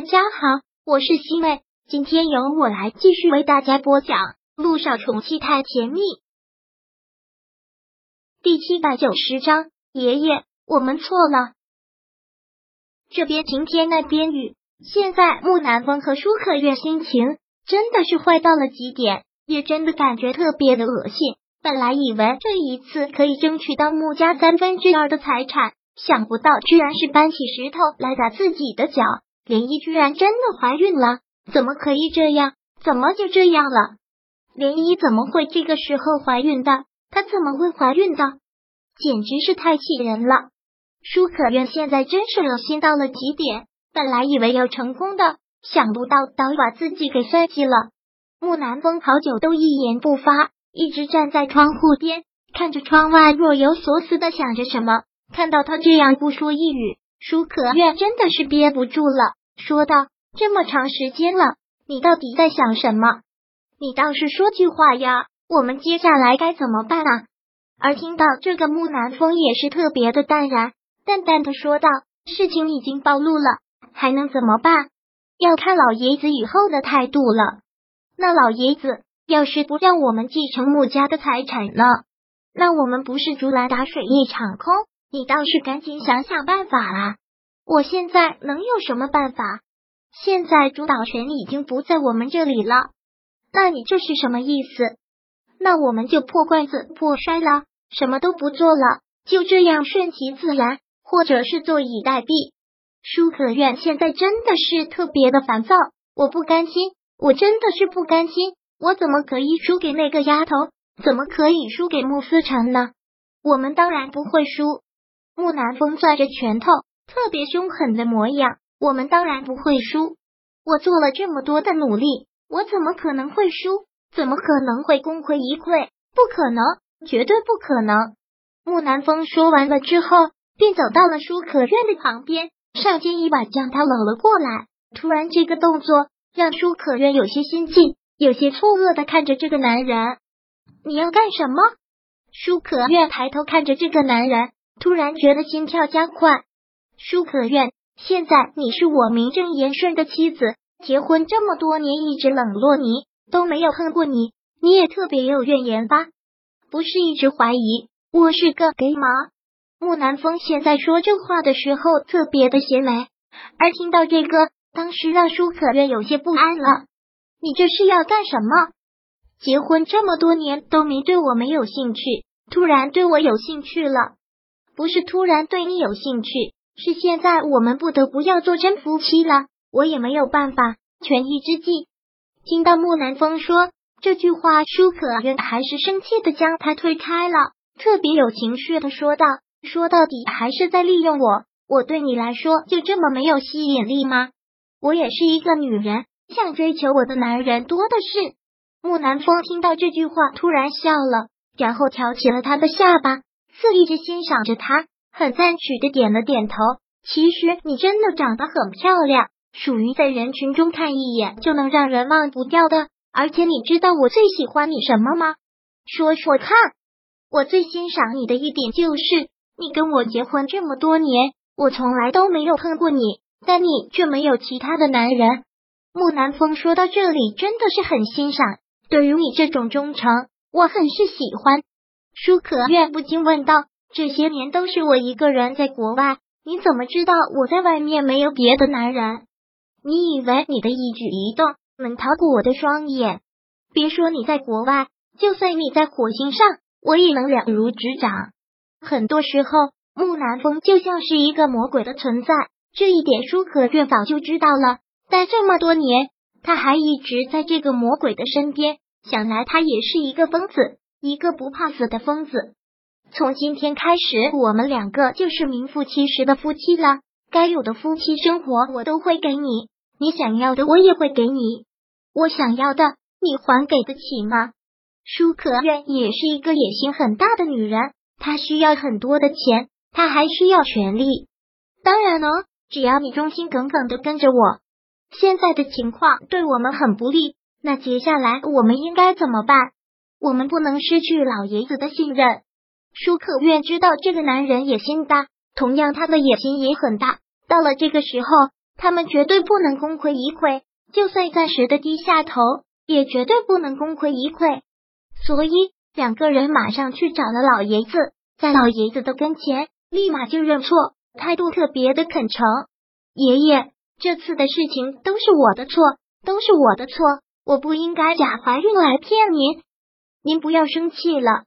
大家好，我是西妹，今天由我来继续为大家播讲《路上宠妻太甜蜜》第七百九十章。爷爷，我们错了。这边晴天，那边雨。现在木南风和舒克月心情真的是坏到了极点，也真的感觉特别的恶心。本来以为这一次可以争取到穆家三分之二的财产，想不到居然是搬起石头来砸自己的脚。莲漪居然真的怀孕了，怎么可以这样？怎么就这样了？莲漪怎么会这个时候怀孕的？她怎么会怀孕的？简直是太气人了！舒可愿现在真是恶心到了极点。本来以为要成功的，想不到倒把自己给算计了。木南风好久都一言不发，一直站在窗户边看着窗外，若有所思的想着什么。看到他这样不说一语，舒可愿真的是憋不住了。说道：“这么长时间了，你到底在想什么？你倒是说句话呀！我们接下来该怎么办啊？”而听到这个，木南风也是特别的淡然，淡淡的说道：“事情已经暴露了，还能怎么办？要看老爷子以后的态度了。那老爷子要是不让我们继承穆家的财产呢？那我们不是竹篮打水一场空？你倒是赶紧想想办法啦！”我现在能有什么办法？现在主导权已经不在我们这里了。那你这是什么意思？那我们就破罐子破摔了，什么都不做了，就这样顺其自然，或者是坐以待毙。舒可愿现在真的是特别的烦躁，我不甘心，我真的是不甘心，我怎么可以输给那个丫头？怎么可以输给穆思成呢？我们当然不会输。木南风攥着拳头。特别凶狠的模样，我们当然不会输。我做了这么多的努力，我怎么可能会输？怎么可能会功亏一篑？不可能，绝对不可能！木南风说完了之后，便走到了舒可愿的旁边，上前一把将他搂了过来。突然，这个动作让舒可愿有些心悸，有些错愕的看着这个男人。你要干什么？舒可愿抬头看着这个男人，突然觉得心跳加快。舒可愿，现在你是我名正言顺的妻子，结婚这么多年一直冷落你，都没有恨过你，你也特别有怨言吧？不是一直怀疑我是个 gay 吗？木南风现在说这话的时候特别的邪魅，而听到这个，当时让舒可愿有些不安了。你这是要干什么？结婚这么多年都没对我没有兴趣，突然对我有兴趣了？不是突然对你有兴趣。是现在我们不得不要做真夫妻了，我也没有办法。权宜之计。听到木南风说这句话，舒可愿还是生气的将他推开了，特别有情绪的说道：“说到底还是在利用我，我对你来说就这么没有吸引力吗？我也是一个女人，想追求我的男人多的是。”木南风听到这句话，突然笑了，然后挑起了他的下巴，肆意的欣赏着他。很赞许的点了点头。其实你真的长得很漂亮，属于在人群中看一眼就能让人忘不掉的。而且你知道我最喜欢你什么吗？说说看。我最欣赏你的一点就是，你跟我结婚这么多年，我从来都没有碰过你，但你却没有其他的男人。木南风说到这里，真的是很欣赏。对于你这种忠诚，我很是喜欢。舒可愿不禁问道。这些年都是我一个人在国外，你怎么知道我在外面没有别的男人？你以为你的一举一动能逃过我的双眼？别说你在国外，就算你在火星上，我也能了如指掌。很多时候，木南风就像是一个魔鬼的存在，这一点舒可月早就知道了。但这么多年，他还一直在这个魔鬼的身边，想来他也是一个疯子，一个不怕死的疯子。从今天开始，我们两个就是名副其实的夫妻了。该有的夫妻生活我都会给你，你想要的我也会给你。我想要的，你还给得起吗？舒可愿也是一个野心很大的女人，她需要很多的钱，她还需要权利。当然了，只要你忠心耿耿的跟着我。现在的情况对我们很不利，那接下来我们应该怎么办？我们不能失去老爷子的信任。舒可愿知道这个男人野心大，同样他的野心也很大。到了这个时候，他们绝对不能功亏一篑，就算暂时的低下头，也绝对不能功亏一篑。所以两个人马上去找了老爷子，在老爷子的跟前，立马就认错，态度特别的恳诚。爷爷，这次的事情都是我的错，都是我的错，我不应该假怀孕来骗您，您不要生气了。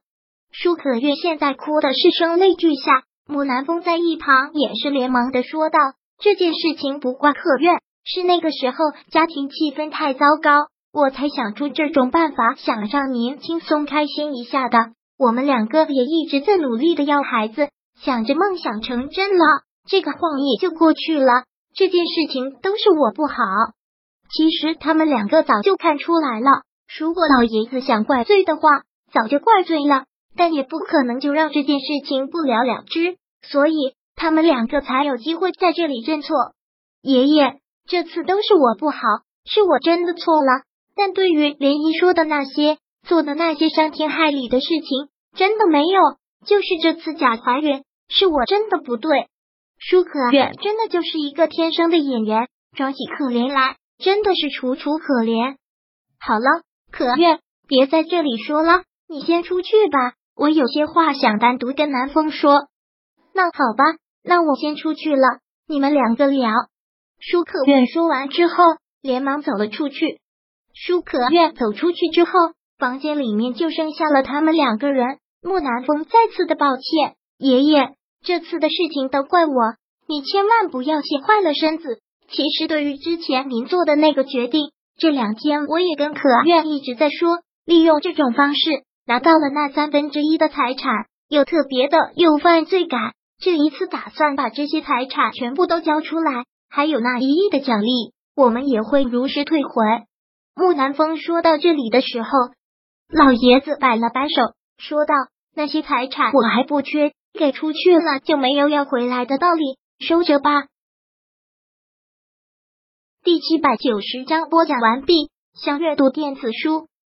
舒可月现在哭的是声泪俱下，木南风在一旁也是连忙的说道：“这件事情不怪可月，是那个时候家庭气氛太糟糕，我才想出这种办法，想让您轻松开心一下的。我们两个也一直在努力的要孩子，想着梦想成真了，这个晃也就过去了。这件事情都是我不好，其实他们两个早就看出来了。如果老爷子想怪罪的话，早就怪罪了。”但也不可能就让这件事情不了了之，所以他们两个才有机会在这里认错。爷爷，这次都是我不好，是我真的错了。但对于莲姨说的那些做的那些伤天害理的事情，真的没有。就是这次假怀孕，是我真的不对。舒可月真的就是一个天生的演员，装起可怜来真的是楚楚可怜。好了，可月，别在这里说了，你先出去吧。我有些话想单独跟南风说，那好吧，那我先出去了，你们两个聊。舒可愿说完之后，连忙走了出去。舒可愿走出去之后，房间里面就剩下了他们两个人。木南风再次的抱歉，爷爷，这次的事情都怪我，你千万不要气坏了身子。其实对于之前您做的那个决定，这两天我也跟可愿一直在说，利用这种方式。拿到了那三分之一的财产，又特别的有犯罪感。这一次打算把这些财产全部都交出来，还有那一亿的奖励，我们也会如实退回。木南风说到这里的时候，老爷子摆了摆手，说道：“那些财产我还不缺，给出去了就没有要回来的道理，收着吧。”第七百九十章播讲完毕。想阅读电子书。